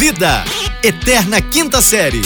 Vida, Eterna Quinta Série.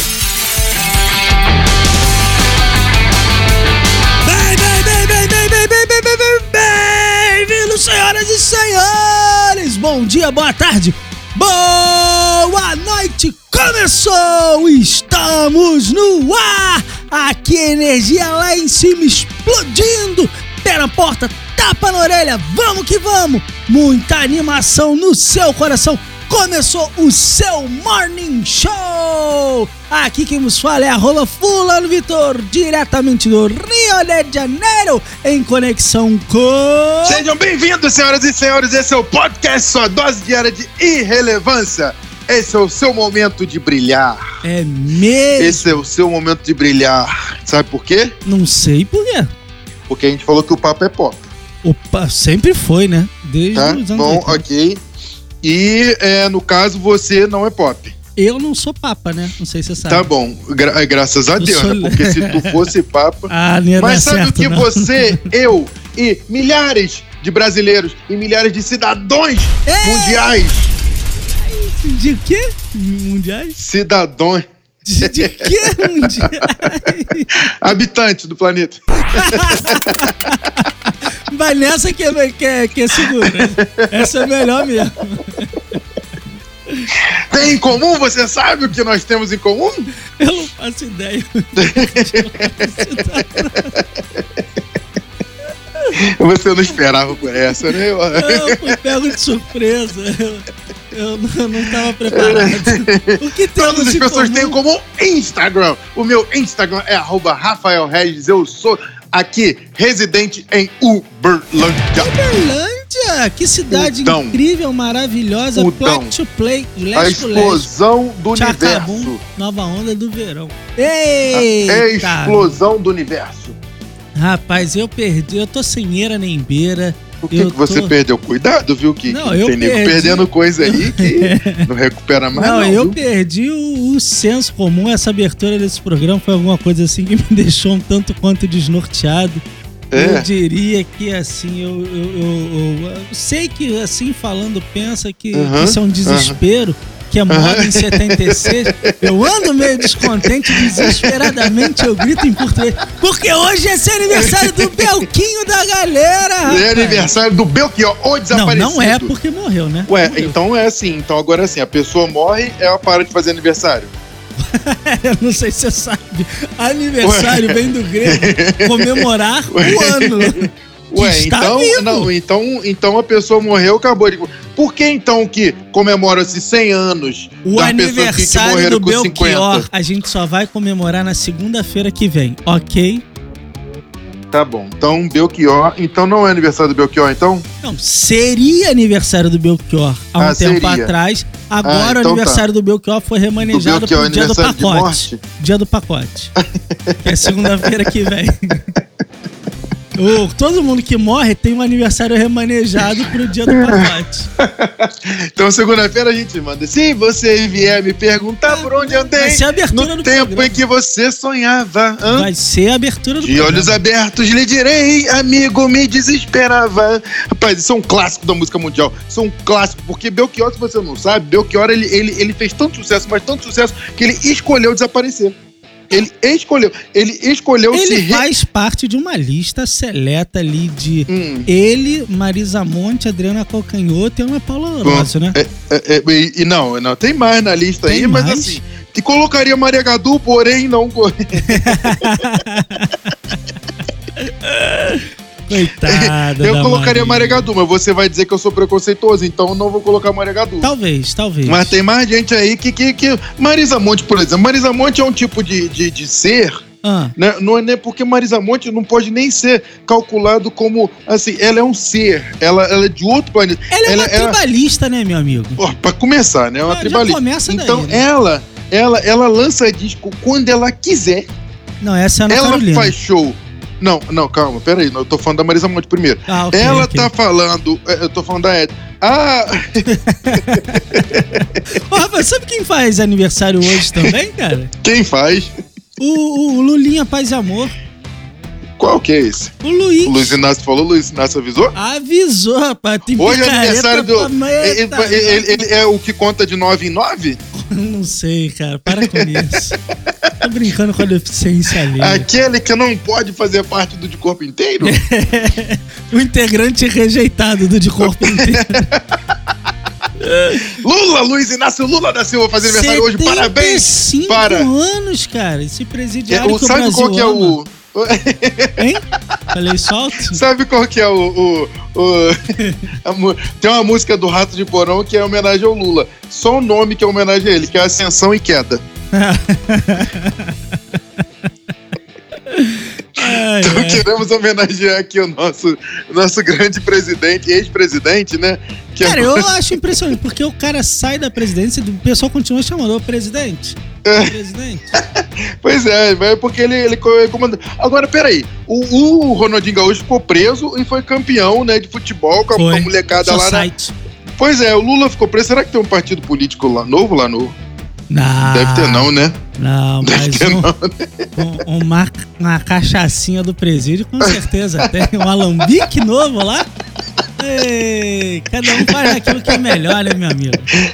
Bem, bem, bem, bem, bem, bem, bem, bem, bem, bem, bem-vindos, senhoras e senhores! Bom dia, boa tarde, boa noite! Começou! Estamos no ar! Aqui energia lá em cima explodindo! Pé na porta, tapa na orelha, vamos que vamos! Muita animação no seu coração! Começou o seu Morning Show! Aqui quem nos fala é arroba Fulano Vitor, diretamente do Rio de Janeiro, em conexão com... Sejam bem-vindos, senhoras e senhores. Esse é o podcast Sua Dose Diária de Irrelevância. Esse é o seu momento de brilhar. É mesmo? Esse é o seu momento de brilhar. Sabe por quê? Não sei por quê. Porque a gente falou que o papo é pop, Opa, sempre foi, né? Desde tá? os anos Bom, 80. ok. E, é, no caso, você não é pop. Eu não sou papa, né? Não sei se você sabe. Tá bom. Gra- graças a Eu Deus, sou- né? Porque se tu fosse papa... Ah, não Mas sabe certo, o que não. você, eu e milhares de brasileiros e milhares de cidadãos Ei! mundiais... De quê? Mundiais? Cidadãos... De, de quê mundiais? Habitantes do planeta. Vai nessa que é, que é, que segura. Essa é melhor mesmo. Tem em comum? Você sabe o que nós temos em comum? Eu não faço ideia. Você não esperava por essa, né? Eu fui pego de surpresa. Eu, não- estava preparado. O que temos Todas as pessoas comum? têm como Instagram. O meu Instagram é arroba Rafael Regis. Eu sou aqui, residente em Uberlândia. Uberlândia! Que cidade Udão. incrível, maravilhosa. Udão. Play to play, A to leste. explosão do Chacabum, universo. nova onda do verão. É a Eita! explosão do universo. Rapaz, eu perdi, eu tô sem eira nem beira. O que, que você tô- perdeu? Cuidado, viu? Que, Não, que tem nego perdendo coisa aí que não recupera mais. não, Não, eu viu? perdi o, o senso comum. Essa abertura desse programa foi alguma coisa assim que me deixou um tanto quanto desnorteado. É. Eu diria que assim, eu, eu, eu- eu- sei que assim falando pensa que, Aham, isso é um desespero, que é moda Aham. em 76. Eu ando meio descontente, desesperadamente eu grito em português. Porque hoje é seu aniversário do Belquinho da galera! É rapaz. aniversário do Belchior, o Não, desaparecido. não é porque morreu, né? Ué, Morreu. então é assim. Então agora é assim, a pessoa morre, ela para de fazer aniversário. Eu não sei se você sabe. Aniversário vem do grego comemorar o ano. Que Ué, então, vivo. não, então, então a pessoa morreu, acabou de. Por que então que comemora-se 100 anos O das pessoas que, que aniversário morreram do com Belchior 50? a gente só vai comemorar na segunda-feira que vem, ok? Tá bom. Então, Belchior. Então não é aniversário do Belchior, então? Não, seria aniversário do Belchior há um Ah, tempo seria. atrás. Agora Ah, o então aniversário do Belchior foi Do remanejado Belchior pro dia do aniversário pacote. Dia do pacote. que é segunda-feira que vem. O- todo mundo que morre tem um aniversário remanejado pro dia do pacote. Então, segunda-feira a gente manda. Se você vier me perguntar por onde andei, Vai ser a abertura no do tempo programa. em que você sonhava. hã? Vai ser a abertura do De olhos abertos lhe direi, amigo, me desesperava. Rapaz, isso é um clássico da música mundial. Isso é um clássico, porque Belchior, se você não sabe, Belchior ele, ele, ele fez tanto sucesso, mas tanto sucesso, que ele escolheu desaparecer. Ele escolheu, ele escolheu se Ele re- faz parte de uma lista seleta ali de Hum, ele, Marisa Monte, Adriana Calcanhoto e Ana Paula Oroso, né? é, é, e, e não, não, tem mais na lista Tem aí, mas mais? assim, te colocaria Maria Gadu, porém não. co- Coitada. eu colocaria Maria. Maria Gadu, mas você vai dizer que eu sou preconceituoso, então eu não vou colocar Maria Gadu. Talvez, talvez. Mas tem mais gente aí que, que, que. Marisa Monte, por exemplo. Marisa Monte é um tipo de, de, de ser. Ah, Né? Não é nem porque Marisa Monte não pode nem ser calculado como assim, ela é um ser, ela, ela é de outro planeta. ela é uma ela, tribalista, né, meu amigo? Ó, pra começar, né? É uma Ah, tribalista. começa daí, então né? ela, ela, ela lança disco quando ela quiser. Não, essa é a Ana ela Carolina. faz show. Não, não, calma, peraí, eu tô falando da Marisa Monte primeiro. Ah, ok, ela ok. tá falando, é, eu tô falando da Ed. Ah, Ô, Rafa, sabe quem faz aniversário hoje também, cara? quem faz? O, o Lulinha Paz e Amor. Qual que é esse? O Luiz. O Luiz Inácio falou, o Luiz Inácio avisou? Avisou, rapaz. Tem Hoje é aniversário do. Ele, ele- ele é o que conta de 9 em 9? Não sei, cara. Para com isso. Tô brincando com a deficiência ali. Aquele que não pode fazer parte do de corpo inteiro? o integrante rejeitado do de corpo inteiro. Lula, Luiz Inácio Lula da Silva fazendo aniversário hoje. Parabéns 75 para. anos, cara. Esse presidiário É, o, que o sabe Brasil qual que é ama. Hein? Falei solto? Sabe qual que é o. o- o- a tem uma música do Rato de Porão que é homenagem ao Lula. Só o nome que é homenagem a ele, que é Ascensão e Queda. Ai, Então ai. queremos homenagear aqui o nosso, nosso grande presidente, ex-presidente, né? Que Cara, agora- eu acho impressionante, porque o cara sai da presidência e o pessoal continua chamando o presidente. É. Presidente. Pois é, é porque ele, ele co- comanda. Agora, peraí, o, o Ronaldinho Gaúcho ficou preso e foi campeão né, de futebol com a, Foi. molecada lá na. Society. Pois é, o Lula ficou preso. Será que tem um partido político lá novo lá no. Não. Deve ter não, né? Não, Deve mas ter um, não. um- uma, uma cachaçinha do presídio, com certeza. Tem um alambique novo lá. Ei, cada um faz aquilo que é melhor, né, meu amigo?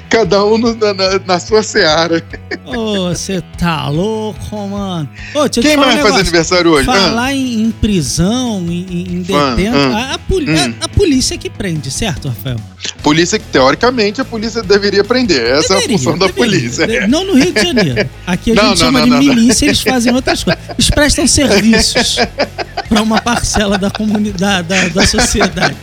Cada um no- na, na- sua seara. Ô, você tá louco, mano. Ô, Quem mais um faz aniversário hoje? Ah, Falar em, em prisão, em, em- Ah, detento, ah, a, poli- hum. a- a polícia que prende, certo, Rafael? polícia que, teoricamente, a polícia deveria prender. Essa é a Deveria, função da deveria. polícia. De- Não no Rio de Janeiro. Aqui a Não, gente não, chama não, de milícia, eles fazem outras coisas. Eles prestam serviços para uma parcela da comunidade, da, da sociedade.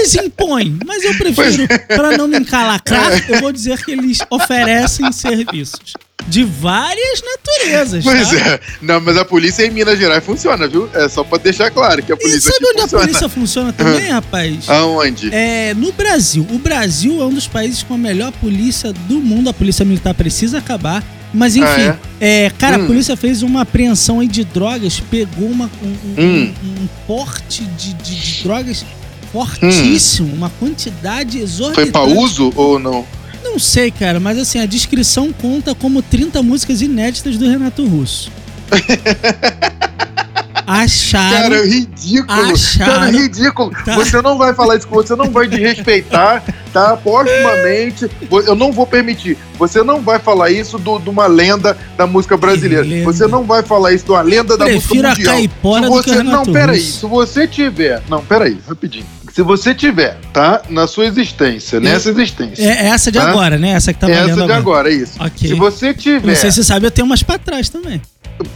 Talvez impõe, mas eu prefiro, para não me encalacrar, eu vou dizer que eles oferecem serviços de várias naturezas. Pois tá? é. Não, mas a polícia em Minas Gerais funciona, viu? É só pra deixar claro que a E polícia sabe aqui onde funciona. a polícia funciona também, rapaz? Aonde? É, no Brasil. O Brasil é um dos países com a melhor polícia do mundo. A polícia militar precisa acabar. Mas enfim, Ah, é, cara, Hum. a polícia fez uma apreensão aí de drogas, pegou uma, um, um- Hum. um porte de, de- de drogas fortíssimo, uma quantidade Foi exorbitante. pra uso ou não? Não sei, cara, mas assim, a descrição conta como 30 músicas inéditas do Renato Russo. Acharam. Cara, é ridículo. Acharam- Cara, é ridículo. Tá. Você não vai falar isso, você não vai desrespeitar, tá? Postumamente, eu não vou permitir. Você não vai falar isso do- de uma lenda da música brasileira. lenda. Você não vai falar isso de uma lenda da música Prefiro a mundial. caipora Se do que o Renato não, peraí. Se você tiver, não, peraí, rapidinho. Se você tiver, tá? Na sua existência, nessa existência. É essa de Tá? agora, né? Essa que tá valendo essa de agora, é isso. Ok. Se você tiver, Não sei se você sabe, eu tenho umas pra trás também.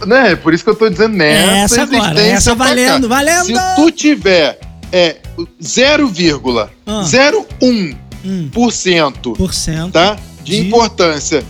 né? Por isso que eu tô dizendo nessa essa agora, existência essa valendo, valendo! Se tu tiver é 0,01% Hum, por cento, por cento. tá? De, De- importância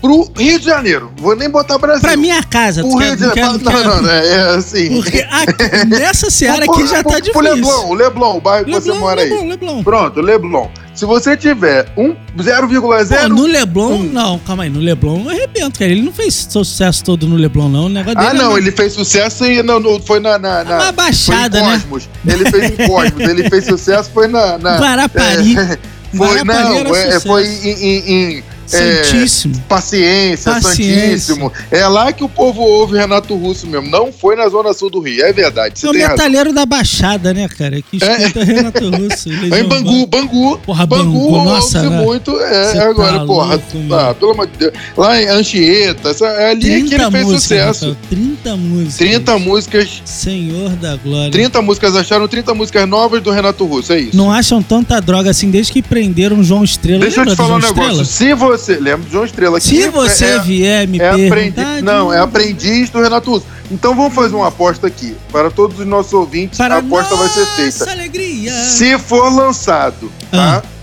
pro Rio de Janeiro. Vou nem botar Brasil. Pra minha casa, Pro Rio de Janeiro. não Não, não, não, é assim. Porque aqui, nessa seara aqui já tá Pro difícil. Leblon, o Leblon, o bairro que você Leblon, mora aí. Leblon, Leblon. Pronto, Leblon. Se você tiver um Pô, 0,0 no Leblon, não, calma aí, no Leblon eu arrebento, cara. Ele não fez sucesso todo no Leblon, não. O negócio Ah, é não, ele fez sucesso e não, foi na. na, na uma baixada, né? Cosmos. Ele fez em Cosmos. ele fez sucesso, foi na. na Guarapari. é, foi, não, é, foi em. É, Santíssimo. Paciência, Paciência. Santíssimo. É lá que o povo ouve Renato Russo mesmo. Não foi na Zona Sul do Rio. É verdade. Você É o metalheiro da Baixada, né, cara? Que escuta Renato Russo. É em Legião Bangu, Bangu. Porra, Bangu, Bangu, nossa, ouve muito. É, Cê agora, tá porra. louco, ah, pelo amor de Deus. Lá em Anchieta, essa, é ali é que ele fez músicas, sucesso. Rafael, 30 músicas. 30 músicas. Senhor da Glória. 30 músicas acharam 30 músicas novas do Renato Russo, é isso. Não acham tanta droga assim desde que prenderam João Estrela. Deixa eu Lembra te do falar um negócio. Se você. Lembra do João Estrela aqui? Se você é, vier me é perguntar... não, é aprendiz do Renato Russo. Então vamos fazer uma aposta aqui. Para todos os nossos ouvintes, Para a aposta vai ser feita. alegria. Se for lançado, tá? Ah.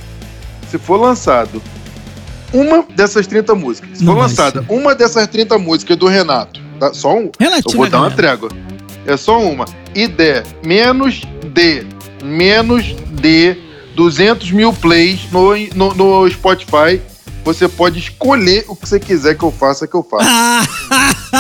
Se for lançado uma dessas 30 músicas, se for lançada uma dessas 30 músicas do Renato, tá? Só um. Relativa, Eu vou dar uma trégua. É só uma. E der menos de, menos de 200 mil plays no, no, no Spotify, você pode escolher o que você quiser que eu faça, que eu faça.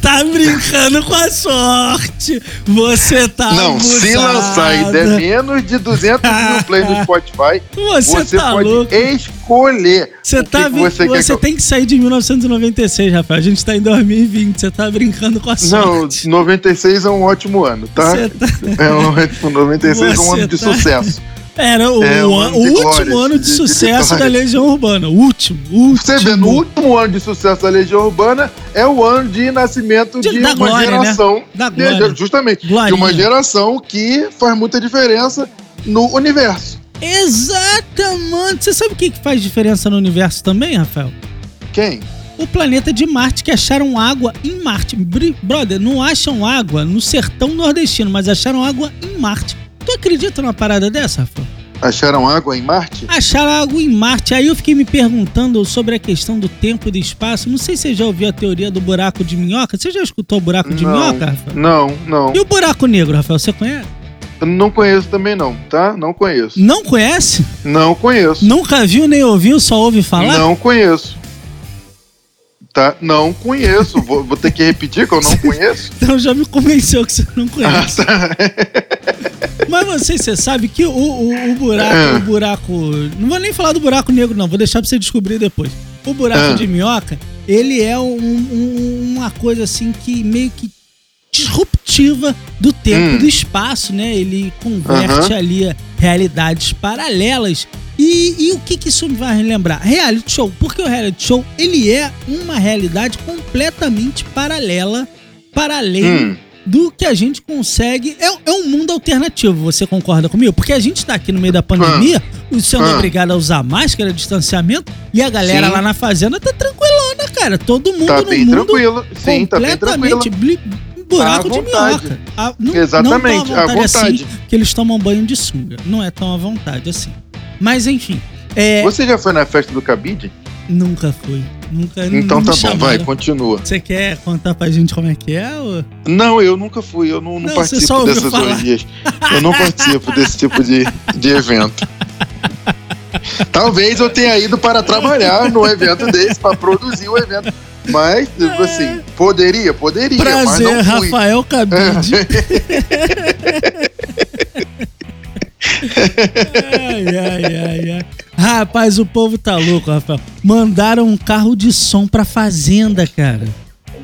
tá brincando com a sorte. Você tá Não, se lançar e der menos de 200 mil plays no Spotify, Você, você tá pode louco. escolher Você o que tá que você você, quer que eu... tem que sair de 1996, Rafael. A gente tá em 2020. Você tá brincando com a Não, sorte. 96 é um ótimo ano, tá? Você tá... É um, 96 é um Você ano de tá- sucesso. Era o, É, an- ano o de último glória, ano de, de- de sucesso da vitória. Legião Urbana. O último, último. Você vê, no último ano de sucesso da Legião Urbana é o ano de nascimento De- de, da uma glória, né? geração. Da de- glória. justamente. Glorinha. De uma geração que faz muita diferença no universo. Exatamente. Você sabe o que faz diferença no universo também, Rafael? Quem? O planeta de Marte, que acharam água em Marte. Brother, não acham água no sertão nordestino, mas acharam água em Marte. Tu acredita numa parada dessa, Rafael? Acharam água em Marte? Acharam água em Marte. Aí eu fiquei me perguntando sobre a questão do tempo e do espaço. Não sei se você já ouviu a teoria do buraco de minhoca. Você já escutou o buraco de não, minhoca, Rafael? não, não. E o buraco negro, Rafael, você conhece? Eu não conheço também não, tá? Não conheço. Não conhece? Não conheço. Nunca viu nem ouviu, só ouve falar? Não conheço. Tá? Não conheço. vou, vou ter que repetir que eu não conheço. Então já me convenceu que você não Ah, conhece. tá. Mas você, você sabe que o, o, o buraco, Ah. o buraco. Não vou nem falar do buraco negro, não. Vou deixar pra você descobrir depois. O buraco Ah. de minhoca, ele é um- um- uma coisa assim que meio que disruptiva do tempo Hum. e do espaço, né? Ele converte ali realidades paralelas. E, e o que, que isso me vai lembrar? Reality show. Porque o reality show, ele é uma realidade completamente paralela, para além Hum, do que a gente consegue. É, é um mundo alternativo, você concorda comigo? Porque a gente tá aqui no meio da pandemia, sendo Ah. obrigado a usar máscara, distanciamento, e a galera Sim. lá na fazenda tá tranquilona, cara. Todo mundo tá no bem mundo tranquilo. Sim, tá bem completamente buraco de minhoca. Ah, não, Exatamente, não à à vontade, vontade. assim, que eles tomam banho de sunga. Não é tão à vontade assim. Mas enfim, é, Você já foi na festa do Cabide? nunca fui. Nunca Então tá bom, vai, continua. Você quer contar pra gente como é que é? Ou... Não, eu nunca fui, eu não, não, Não, participo dessas falar. orgias. Eu não participo desse tipo de, de evento. Talvez eu tenha ido para trabalhar num evento desse, para produzir o evento. Mas, assim, poderia, poderia, Prazer, mas não fui. Rafael Cabide. ai, ai, ai, ai. Rapaz, o povo tá louco, Rafael. Mandaram um carro de som pra fazenda, cara.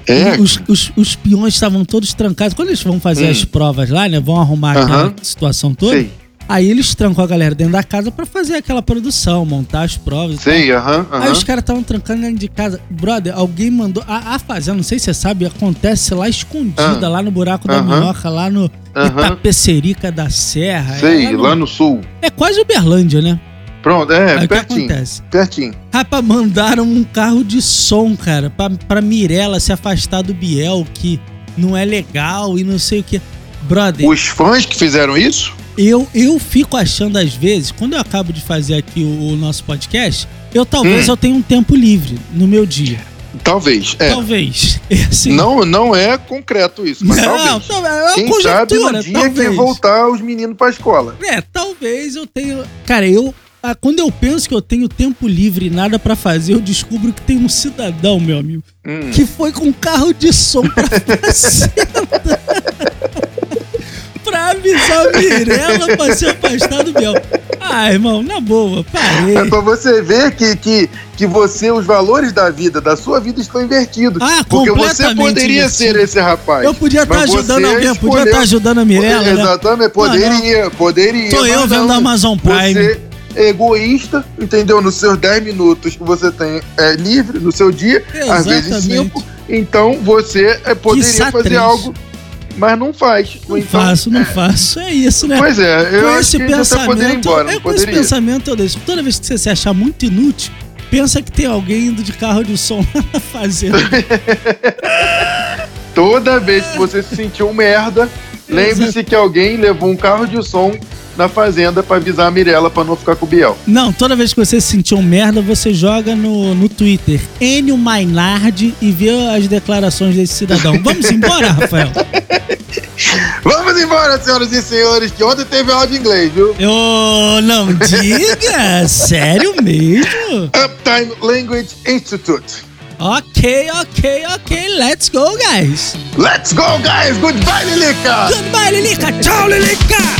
É, Os, os, os peões estavam todos trancados. Quando eles vão fazer Hum. as provas lá, né? Vão arrumar aquela Aham. situação toda. sei, Aí eles trancam a galera dentro da casa pra fazer aquela produção, montar as provas. e tal. sei, aham, Aí aham. os caras estavam trancando dentro de casa. Brother, alguém mandou. A, a fazenda, não sei se você sabe, acontece lá escondida, Ah. lá no buraco da Aham. minhoca, lá no Aham. Itapecerica da Serra. Sei, é, lá no sul. é quase Uberlândia, né? Pronto, é, Aí o que pertinho, acontece? pertinho. Rapaz, mandaram um carro de som, cara, pra, pra Mirella se afastar do Biel, que não é legal e não sei o que. Brother, Os fãs que fizeram isso? eu, eu fico achando às vezes, quando eu acabo de fazer aqui o, o nosso podcast, eu talvez Hum. eu tenha um tempo livre no meu dia. Talvez, é. Talvez. É assim. Não, não é concreto isso, mas não, talvez. tal- é Quem sabe no dia talvez. que voltar os meninos pra escola. É, talvez eu tenha. Cara, eu. Ah, Quando eu penso que eu tenho tempo livre e nada pra fazer, eu descubro que tem um cidadão, meu amigo, Hum. que foi com um carro de som pra fazenda. pra avisar a Mirella pra se afastar do Biel. Ah, irmão, na boa, parei. É pra você ver que, que, que você, os valores da vida, da sua vida estão invertidos. Ah, Porque você poderia invertido. ser esse rapaz. Eu podia estar Mas ajudando alguém, podia estar ajudando a Mirella, né? Exatamente, poderia, poderia. Sou eu vendo não. a Amazon Prime. Você egoísta, entendeu? Nos seus 10 minutos que você tem é, livre no seu dia, às vezes Exatamente. 5. Então você é, poderia fazer três. algo, mas não faz. Não então, faço, não faço. É isso, né? Pois é, eu com acho esse que pensamento, embora, é com esse pensamento eu deixo. Toda vez que você se achar muito inútil, pensa que tem alguém indo de carro de som fazenda. Toda vez que você se sentiu merda, lembre-se que alguém levou um carro de som na fazenda pra avisar a Mirella pra não ficar com o Biel. Não, toda vez que você se sentir um merda, você joga no, no Twitter Enio Mainardi e vê as declarações desse cidadão. Vamos embora, Rafael? Vamos embora, senhoras e senhores, que ontem teve aula de inglês, viu? Eu não diga! Sério mesmo? Uptime Language Institute. Ok, ok, ok. Let's go, guys. Let's go, guys! Goodbye, Lilica! Goodbye, Lilica. Tchau, Lilica.